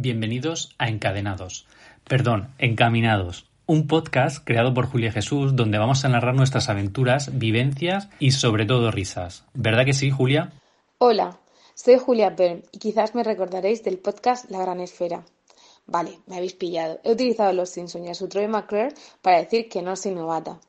Bienvenidos a Encadenados, perdón, Encaminados, un podcast creado por Julia Jesús donde vamos a narrar nuestras aventuras, vivencias y sobre todo risas. ¿Verdad que sí, Julia? Hola, soy Julia Bern y quizás me recordaréis del podcast La Gran Esfera. Vale, me habéis pillado. He utilizado los Simpsons y a su Troy McClure para decir que no soy novata.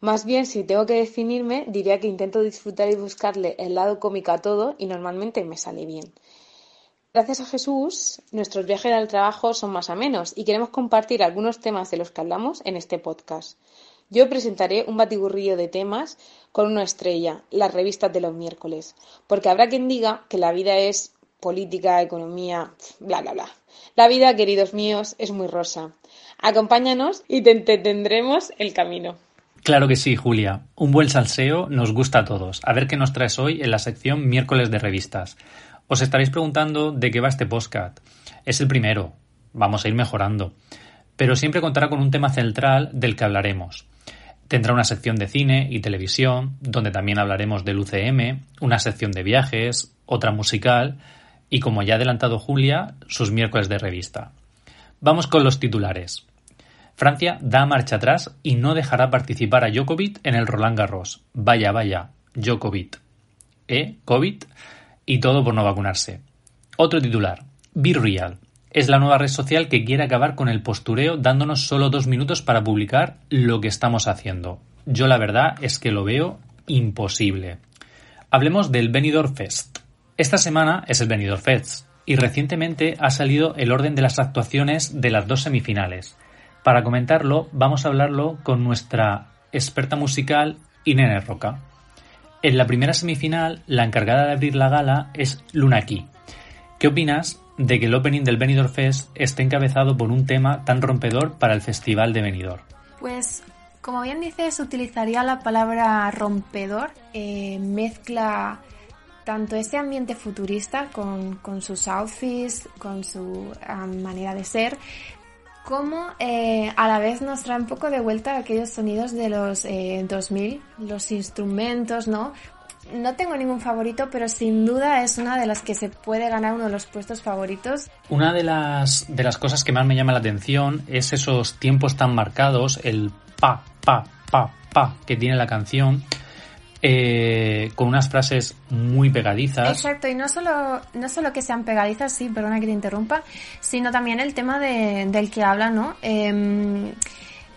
Más bien, si tengo que definirme, diría que intento disfrutar y buscarle el lado cómico a todo y normalmente me sale bien. Gracias a Jesús, nuestros viajes al trabajo son más o menos y queremos compartir algunos temas de los que hablamos en este podcast. Yo presentaré un batiburrillo de temas con una estrella, las revistas de los miércoles, porque habrá quien diga que la vida es política, economía, bla, bla, bla. La vida, queridos míos, es muy rosa. Acompáñanos y te entretendremos el camino. Claro que sí, Julia. Un buen salseo nos gusta a todos. A ver qué nos traes hoy en la sección miércoles de revistas. Os estaréis preguntando de qué va este podcast. Es el primero. Vamos a ir mejorando. Pero siempre contará con un tema central del que hablaremos. Tendrá una sección de cine y televisión, donde también hablaremos del UCM, una sección de viajes, otra musical y, como ya ha adelantado Julia, sus miércoles de revista. Vamos con los titulares. Francia da marcha atrás y no dejará participar a Djokovic en el Roland Garros. Vaya, vaya, Djokovic. ¿Eh? ¿Covid? Y todo por no vacunarse. Otro titular. Be Real. Es la nueva red social que quiere acabar con el postureo dándonos solo dos minutos para publicar lo que estamos haciendo. Yo la verdad es que lo veo imposible. Hablemos del Benidorm Fest. Esta semana es el Benidorm Fest y recientemente ha salido el orden de las actuaciones de las dos semifinales. Para comentarlo vamos a hablarlo con nuestra experta musical Inene Roca. En la primera semifinal, la encargada de abrir la gala es Luna Key. ¿Qué opinas de que el opening del Benidorm Fest esté encabezado por un tema tan rompedor para el Festival de Benidorm? Pues, como bien dices, utilizaría la palabra rompedor. Eh, mezcla tanto ese ambiente futurista con, sus outfits, con su manera de ser, como eh, a la vez nos trae un poco de vuelta aquellos sonidos de los eh, 2000, los instrumentos, ¿no? No tengo ningún favorito, pero sin duda es una de las que se puede ganar uno de los puestos favoritos. Una de las, de las cosas que más me llama la atención es esos tiempos tan marcados, el pa, pa, pa, pa que tiene la canción eh, con unas frases muy pegadizas. Exacto, y no solo, no solo que sean pegadizas, sí, perdona que te interrumpa, sino también el tema de, del que habla, ¿no? Em,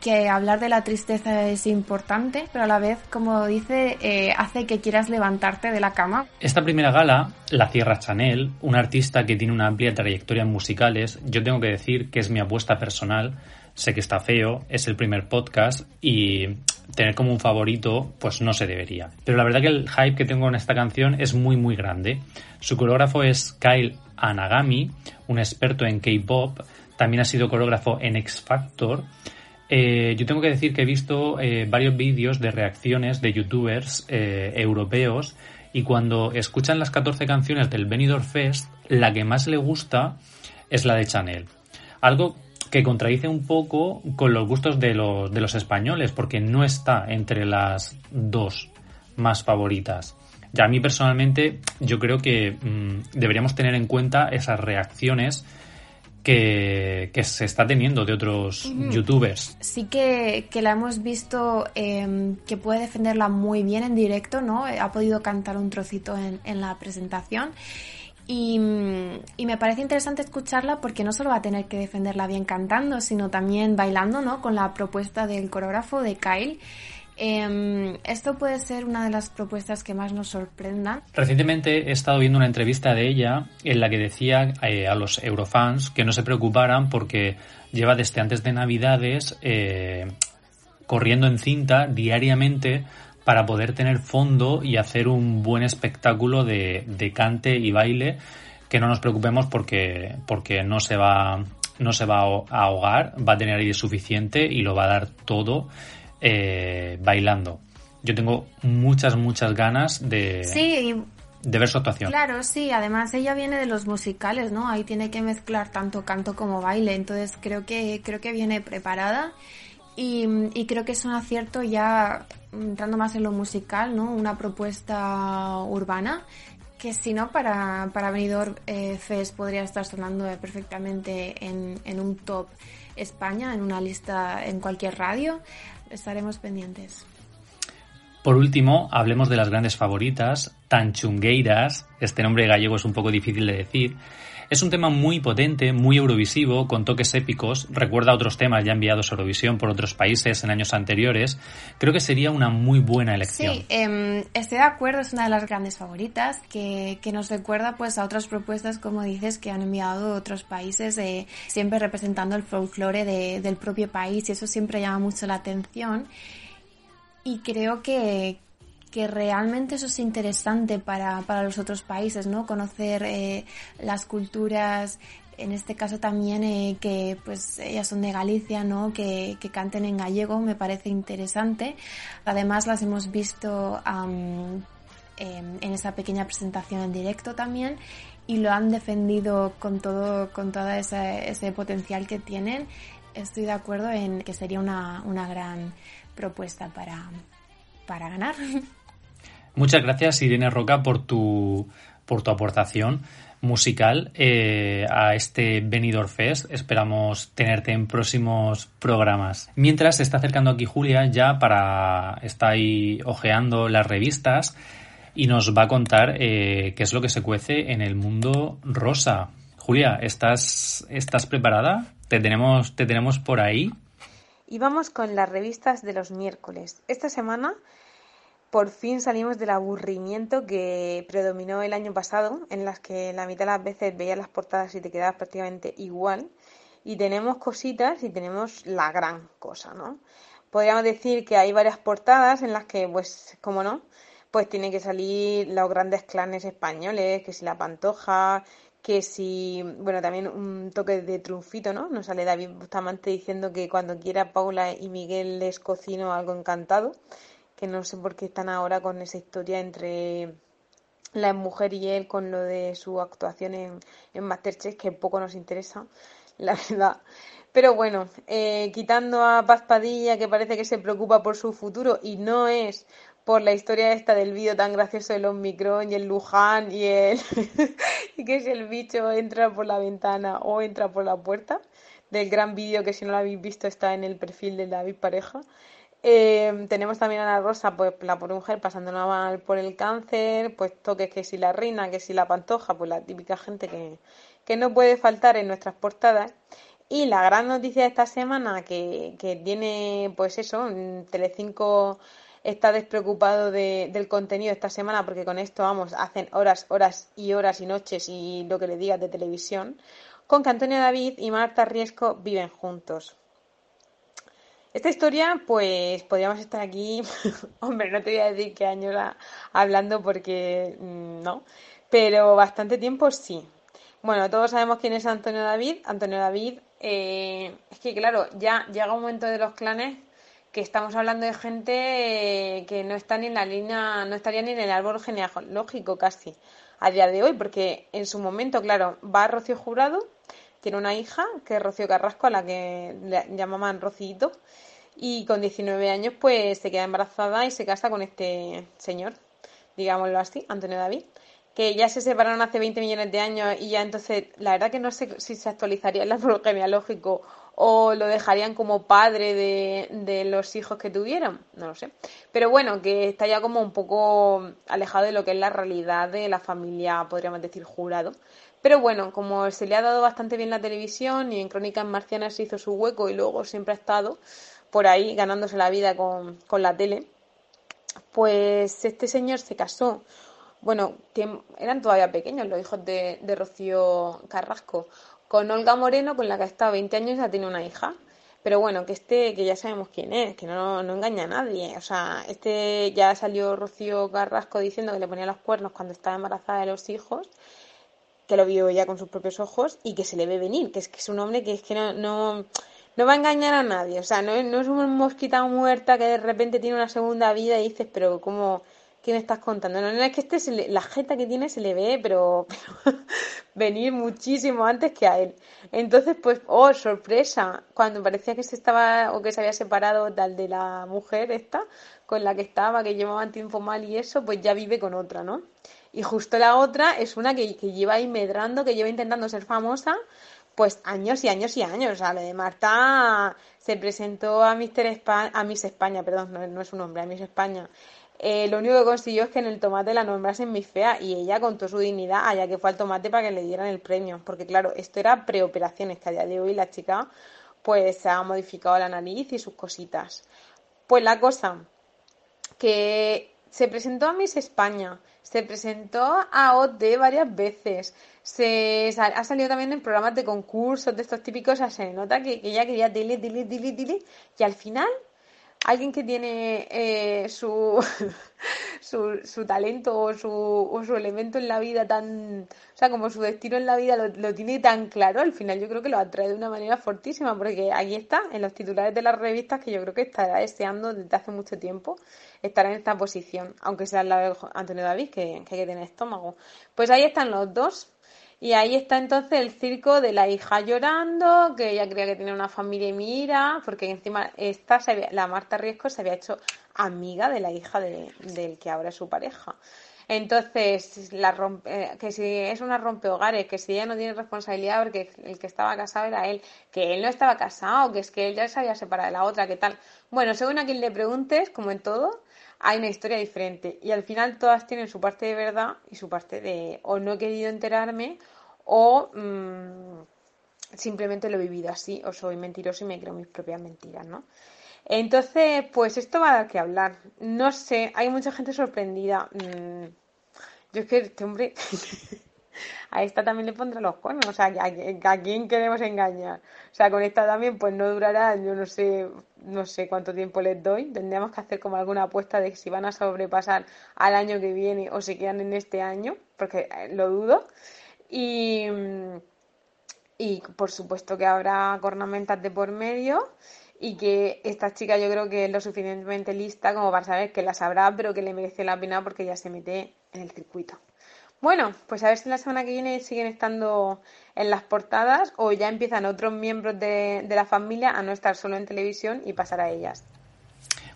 que hablar de la tristeza es importante, pero a la vez, como dice, eh, hace que quieras levantarte de la cama. Esta primera gala la cierra Chanel, un artista que tiene una amplia trayectoria en musicales. Yo tengo que decir que es mi apuesta personal. Sé que está feo, es el primer podcast y tener como un favorito, pues no se debería. Pero la verdad que el hype que tengo en esta canción es muy muy grande. Su coreógrafo es Kyle Anagami, un experto en K-pop, también ha sido coreógrafo en X Factor. Eh, yo tengo que decir que he visto eh, varios vídeos de reacciones de youtubers eh, europeos y cuando escuchan las 14 canciones del Benidorm Fest, la que más le gusta es la de Chanel. Algo que contradice un poco con los gustos de los, de los españoles, porque no está entre las dos más favoritas. Ya a mí personalmente yo creo que mm, deberíamos tener en cuenta esas reacciones que, se está teniendo de otros youtubers. Sí que, la hemos visto em, que puede defenderla muy bien en directo, ¿no? Ha podido cantar un trocito en, en la presentación y, me parece interesante escucharla porque no solo va a tener que defenderla bien cantando, sino también bailando, ¿no? Con la propuesta del coreógrafo de Kyle. Em, esto puede ser una de las propuestas que más nos sorprendan. Recientemente he estado viendo una entrevista de ella en la que decía eh, a los eurofans que no se preocuparan porque lleva desde antes de Navidades eh, corriendo en cinta diariamente para poder tener fondo y hacer un buen espectáculo de, cante y baile que no nos preocupemos porque, porque no se va no se va a ahogar, va a tener aire suficiente y lo va a dar todo eh, bailando. Yo tengo muchas, muchas ganas de, de ver su actuación. Claro, sí, además ella viene de los musicales, ¿no? Ahí tiene que mezclar tanto canto como baile, entonces creo que, creo que viene preparada y, creo que es un acierto ya entrando más en lo musical, ¿no? Una propuesta urbana que si no, para, para Benidorm eh, podría estar sonando perfectamente en, en un top España, en una lista en cualquier radio. Estaremos pendientes. Por último, hablemos de las grandes favoritas, Tanchungueiras, este nombre gallego es un poco difícil de decir, es un tema muy potente, muy eurovisivo, con toques épicos, recuerda otros temas ya enviados a Eurovisión por otros países en años anteriores. Creo que sería una muy buena elección. Sí, eh, estoy de acuerdo, es una de las grandes favoritas, que, que, nos recuerda pues a otras propuestas, como dices, que han enviado otros países, eh, siempre representando el folclore de, del propio país, y eso siempre llama mucho la atención. Y creo que, que realmente eso es interesante para, para los otros países, ¿no? Conocer eh, las culturas, en este caso también eh, que pues ellas son de Galicia, ¿no? Que, que, canten en gallego, me parece interesante. Además las hemos visto um, en, en esa pequeña presentación en directo también y lo han defendido con todo, con todo ese, ese potencial que tienen. Estoy de acuerdo en que sería una, una gran propuesta para, para ganar. Muchas gracias, Irene Roca, por tu, por tu aportación musical eh, a este Benidorm Fest. Esperamos tenerte en próximos programas. Mientras se está acercando aquí Julia ya para está ahí ojeando las revistas y nos va a contar eh, qué es lo que se cuece en el mundo rosa. Julia, ¿estás, estás preparada? ¿Te tenemos, ¿Te tenemos por ahí? Y vamos con las revistas de los miércoles. Esta semana por fin salimos del aburrimiento que predominó el año pasado, en las que la mitad de las veces veías las portadas y te quedabas prácticamente igual. Y tenemos cositas y tenemos la gran cosa, ¿no? Podríamos decir que hay varias portadas en las que, pues, como no, pues tiene que salir los grandes clanes españoles, que si la Pantoja, que si, bueno, también un toque de triunfito, ¿no? Nos sale David Bustamante diciendo que cuando quiera Paula y Miguel les cocino algo encantado que no sé por qué están ahora con esa historia entre la mujer y él con lo de su actuación en, en Masterchef, que poco nos interesa, la verdad. Pero bueno, eh, quitando a Paz Padilla, que parece que se preocupa por su futuro y no es por la historia esta del vídeo tan gracioso del Omicron y el Luján y el y que si el bicho entra por la ventana o entra por la puerta del gran vídeo que si no lo habéis visto está en el perfil de David Pareja eh, tenemos también a la Rosa, pues la por mujer pasándola mal por el cáncer, pues toques que si la reina, que si la pantoja, pues la típica gente que, que no puede faltar en nuestras portadas. Y la gran noticia de esta semana que, que tiene, pues eso, Telecinco está despreocupado de, del contenido esta semana porque con esto, vamos, hacen horas, horas y horas y noches y lo que le digas de televisión, con que Antonio David y Marta Riesco viven juntos. Esta historia, pues podríamos estar aquí, hombre, no te voy a decir qué años hablando porque mm, no, pero bastante tiempo sí. Bueno, todos sabemos quién es Antonio David. Antonio David, eh, es que claro, ya llega un momento de los clanes que estamos hablando de gente que no está ni en la línea, no estaría ni en el árbol genealógico casi a día de hoy, porque en su momento, claro, va Rocío Jurado, tiene una hija, que es Rocío Carrasco, a la que le llamaban Rocito, y con 19 años pues se queda embarazada y se casa con este señor, digámoslo así, Antonio David, que ya se separaron hace 20 millones de años y ya entonces la verdad que no sé si se actualizaría el árbol genealógico o lo dejarían como padre de, de, los hijos que tuvieron, no lo sé. Pero bueno, que está ya como un poco alejado de lo que es la realidad de la familia, podríamos decir, jurado. Pero bueno, como se le ha dado bastante bien la televisión y en Crónicas Marcianas se hizo su hueco y luego siempre ha estado por ahí ganándose la vida con, con la tele, pues este señor se casó. Bueno, eran todavía pequeños los hijos de, de Rocío Carrasco, con Olga Moreno, con la que ha estado 20 años y ya tiene una hija. Pero bueno, que este, que ya sabemos quién es, que no, no engaña a nadie. O sea, este ya salió Rocío Carrasco diciendo que le ponía los cuernos cuando estaba embarazada de los hijos que lo vio ya con sus propios ojos y que se le ve venir, que es que es un hombre que es que no, no, no va a engañar a nadie, o sea, no, no es una mosquita muerta que de repente tiene una segunda vida y dices, pero ¿cómo, ¿Qué me estás contando? No, no es que este la jeta que tiene se le ve, pero, venir muchísimo antes que a él. Entonces, pues, oh, sorpresa, cuando parecía que se estaba o que se había separado tal de la mujer esta con la que estaba, que llevaban tiempo mal y eso, pues ya vive con otra, ¿no? Y justo la otra es una que, que lleva ahí medrando, que lleva intentando ser famosa, pues años y años y años. O sea, lo de Marta se presentó a Mister España, a Miss España, perdón, no, es un nombre, a Miss España. Eh, lo único que consiguió es que en el tomate la nombrasen Miss Fea y ella con toda su dignidad allá que fue al tomate para que le dieran el premio. Porque claro, esto era preoperaciones, que a día de hoy la chica pues se ha modificado la nariz y sus cositas. Pues la cosa, que se presentó a Miss España, se presentó a OT varias veces, se ha salido también en programas de concursos de estos típicos, o se nota que, ella quería dile, dile, dile, dile, y al final alguien que tiene eh, su, su, su, talento o su, o su elemento en la vida tan, o sea, como su destino en la vida lo, tiene tan claro, al final yo creo que lo atrae de una manera fortísima, porque ahí está, en los titulares de las revistas, que yo creo que estará deseando desde hace mucho tiempo estar en esta posición, aunque sea lado de Antonio David, que, que hay que tener estómago. Pues ahí están los dos, y ahí está entonces el circo de la hija llorando, que ella creía que tenía una familia y mira, porque encima esta la Marta Riesco se había hecho amiga de la hija de, del que ahora es su pareja. Entonces, la eh, que si es una rompehogares, que si ella no tiene responsabilidad porque el que estaba casado era él, que él no estaba casado, que es que él ya se había separado de la otra, ¿qué tal? Bueno, según a quien le preguntes, como en todo, hay una historia diferente y al final todas tienen su parte de verdad y su parte de o no he querido enterarme o mm, simplemente lo he vivido así o soy mentiroso y me creo mis propias mentiras, ¿no? Entonces, pues esto va a dar que hablar. No sé, hay mucha gente sorprendida. Mm, yo es que este hombre a esta también le pondrá los cuernos, o sea, ¿a, quién queremos engañar? O sea, con esta también pues no durará, yo no sé, no sé cuánto tiempo les doy, tendríamos que hacer como alguna apuesta de si van a sobrepasar al año que viene o se quedan en este año, porque eh, lo dudo. Y, y por supuesto que habrá cornamentas de por medio y que esta chica yo creo que es lo suficientemente lista como para saber que la sabrá, pero que le merece la pena porque ya se mete en el circuito. Bueno, pues a ver si la semana que viene siguen estando en las portadas o ya empiezan otros miembros de, la familia a no estar solo en televisión y pasar a ellas.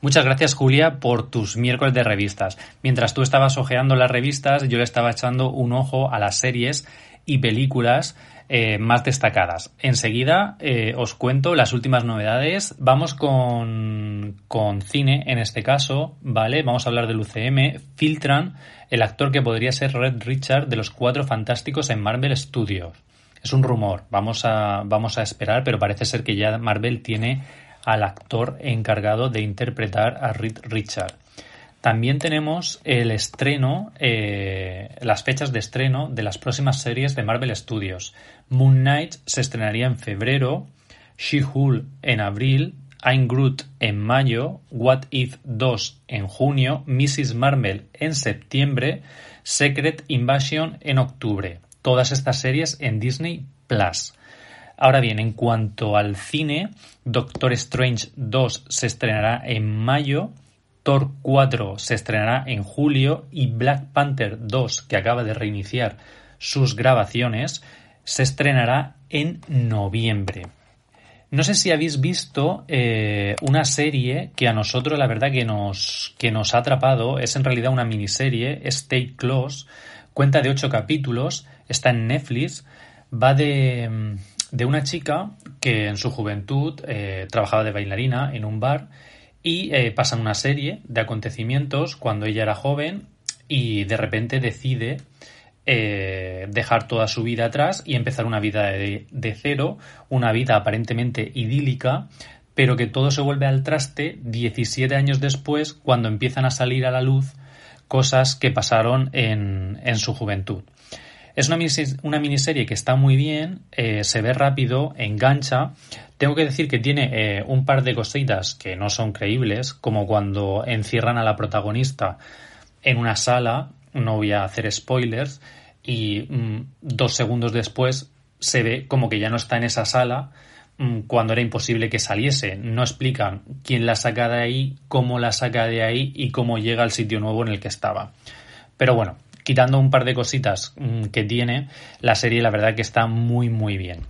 Muchas gracias, Julia, por tus miércoles de revistas. Mientras tú estabas ojeando las revistas, yo le estaba echando un ojo a las series y películas eh, más destacadas. Enseguida eh, os cuento las últimas novedades. Vamos con, con cine, en este caso, ¿vale? Vamos a hablar del UCM. Filtran el actor que podría ser Red Richard de los Cuatro Fantásticos en Marvel Studios. Es un rumor, vamos a, vamos a esperar, pero parece ser que ya Marvel tiene al actor encargado de interpretar a Red Richard. También tenemos el estreno, eh, las fechas de estreno de las próximas series de Marvel Studios. Moon Knight se estrenaría en febrero, She-Hulk en abril, I'm Groot en mayo, What If 2 en junio, Mrs. Marvel en septiembre, Secret Invasion en octubre. Todas estas series en Disney Plus. Ahora bien, en cuanto al cine, Doctor Strange 2 se estrenará en mayo, Thor 4 se estrenará en julio y Black Panther 2, que acaba de reiniciar sus grabaciones, se estrenará en noviembre. No sé si habéis visto eh, una serie que a nosotros la verdad que nos, que nos ha atrapado, es en realidad una miniserie, Stay Close, cuenta de ocho capítulos, está en Netflix, va de, de una chica que en su juventud eh, trabajaba de bailarina en un bar y eh, pasan una serie de acontecimientos cuando ella era joven y de repente decide eh, dejar toda su vida atrás y empezar una vida de, cero, una vida aparentemente idílica, pero que todo se vuelve al traste 17 años después cuando empiezan a salir a la luz cosas que pasaron en, en su juventud. Es una, miniserie que está muy bien, eh, se ve rápido, engancha. Tengo que decir que tiene eh, un par de cositas que no son creíbles, como cuando encierran a la protagonista en una sala, no voy a hacer spoilers, y mm, dos segundos después se ve como que ya no está en esa sala mm, cuando era imposible que saliese. No explican quién la saca de ahí, cómo la saca de ahí y cómo llega al sitio nuevo en el que estaba. Pero bueno, quitando un par de cositas mm, que tiene, la serie la verdad que está muy muy bien.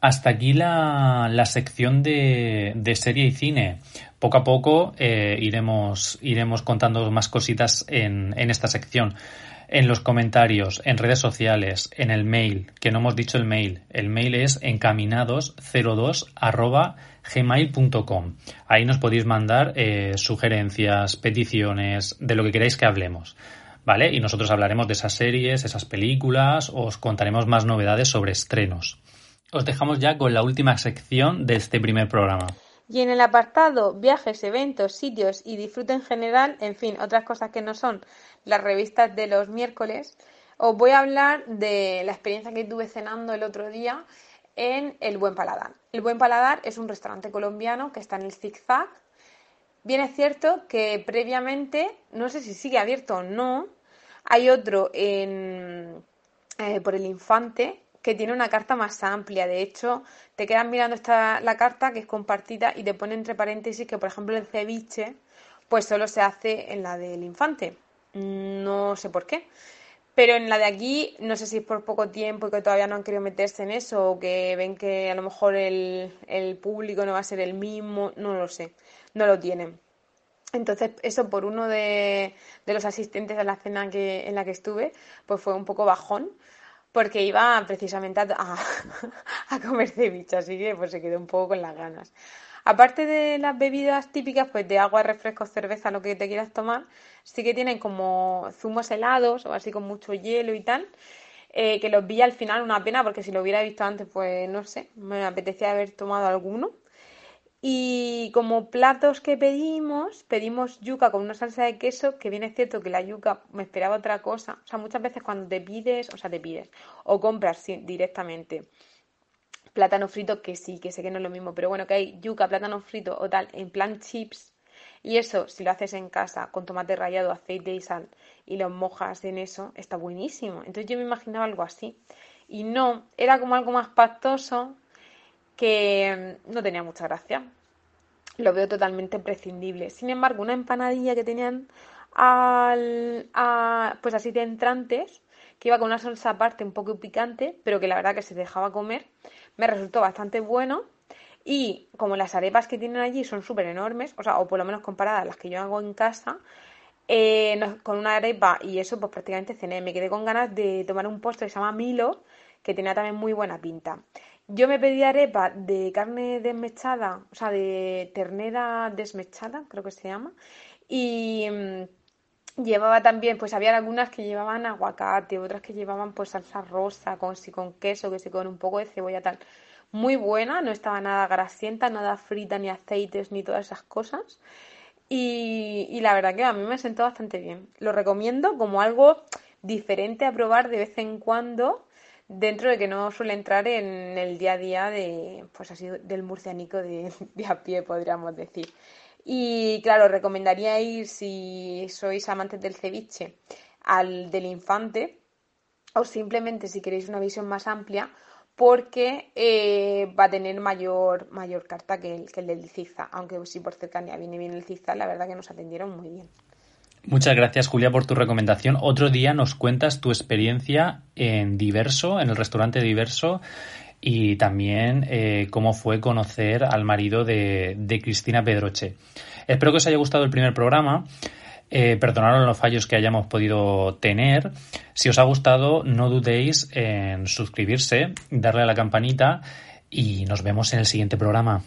Hasta aquí la, sección de, serie y cine. Poco a poco eh, iremos, iremos contando más cositas en, en esta sección en los comentarios, en redes sociales, en el mail, que no hemos dicho el mail. El mail es encaminados02 gmail.com. Ahí nos podéis mandar eh, sugerencias, peticiones, de lo que queráis que hablemos. ¿Vale? Y nosotros hablaremos de esas series, esas películas, os contaremos más novedades sobre estrenos. Os dejamos ya con la última sección de este primer programa. Y en el apartado viajes, eventos, sitios y disfrute en general, en fin, otras cosas que no son las revistas de los miércoles, os voy a hablar de la experiencia que tuve cenando el otro día en El Buen Paladar. El Buen Paladar es un restaurante colombiano que está en el Zigzag. Bien es cierto que previamente, no sé si sigue abierto o no, hay otro en, eh, por el Infante que tiene una carta más amplia. De hecho, te quedas mirando esta, la carta que es compartida y te pone entre paréntesis que, por ejemplo, el ceviche pues solo se hace en la del infante. No sé por qué. Pero en la de aquí, no sé si es por poco tiempo y que todavía no han querido meterse en eso o que ven que a lo mejor el, el público no va a ser el mismo, no lo sé, no lo tienen. Entonces, eso por uno de, de los asistentes a la cena que, en la que estuve, pues fue un poco bajón, porque iba precisamente a, a, comer ceviche, así que pues se quedó un poco con las ganas. Aparte de las bebidas típicas, pues de agua, refrescos, cerveza, lo que te quieras tomar, sí que tienen como zumos helados o así con mucho hielo y tal, eh, que los vi al final una pena porque si lo hubiera visto antes, pues no sé, me apetecía haber tomado alguno. Y como platos que pedimos, pedimos yuca con una salsa de queso, que bien es cierto que la yuca me esperaba otra cosa. O sea, muchas veces cuando te pides, o sea, te pides, o compras directamente plátano frito, que sí, que sé que no es lo mismo, pero bueno, que hay yuca, plátano frito o tal, en plan chips. Y eso, si lo haces en casa con tomate rallado, aceite y sal y lo mojas en eso, está buenísimo. Entonces yo me imaginaba algo así. Y no, era como algo más pastoso, que mm, no tenía mucha gracia. Lo veo totalmente prescindible. Sin embargo, una empanadilla que tenían al, pues así de entrantes, que iba con una salsa aparte un poco picante, pero que la verdad que se dejaba comer, me resultó bastante bueno. Y como las arepas que tienen allí son súper enormes, o sea, o por lo menos comparadas a las que yo hago en casa, eh, con una arepa y eso, pues prácticamente cené. Me quedé con ganas de tomar un postre que se llama Milo, que tenía también muy buena pinta. Yo me pedí arepa de carne desmechada, o sea, de ternera desmechada, creo que se llama. Y mm, llevaba también, pues había algunas que llevaban aguacate, otras que llevaban pues salsa rosa, con si con queso, que si con un poco de cebolla tal. Muy buena, no estaba nada grasienta, nada frita, ni aceites, ni todas esas cosas. Y, y la verdad que a mí me sentó bastante bien. Lo recomiendo como algo diferente a probar de vez en cuando dentro de que no suele entrar en el día a día de, pues así, del murcianico de, a pie, podríamos decir. Y claro, recomendaría ir si sois amantes del ceviche al del infante o simplemente si queréis una visión más amplia porque eh, va a tener mayor, mayor carta que el, que el del Ciza, aunque si por cercanía viene bien el Ciza, la verdad que nos atendieron muy bien. Muchas gracias, Julia, por tu recomendación. Otro día nos cuentas tu experiencia en Diverso, en el restaurante Diverso, y también eh, cómo fue conocer al marido de, Cristina Pedroche. Espero que os haya gustado el primer programa. Eh, perdonaros los fallos que hayamos podido tener. Si os ha gustado, no dudéis en suscribirse, darle a la campanita y nos vemos en el siguiente programa.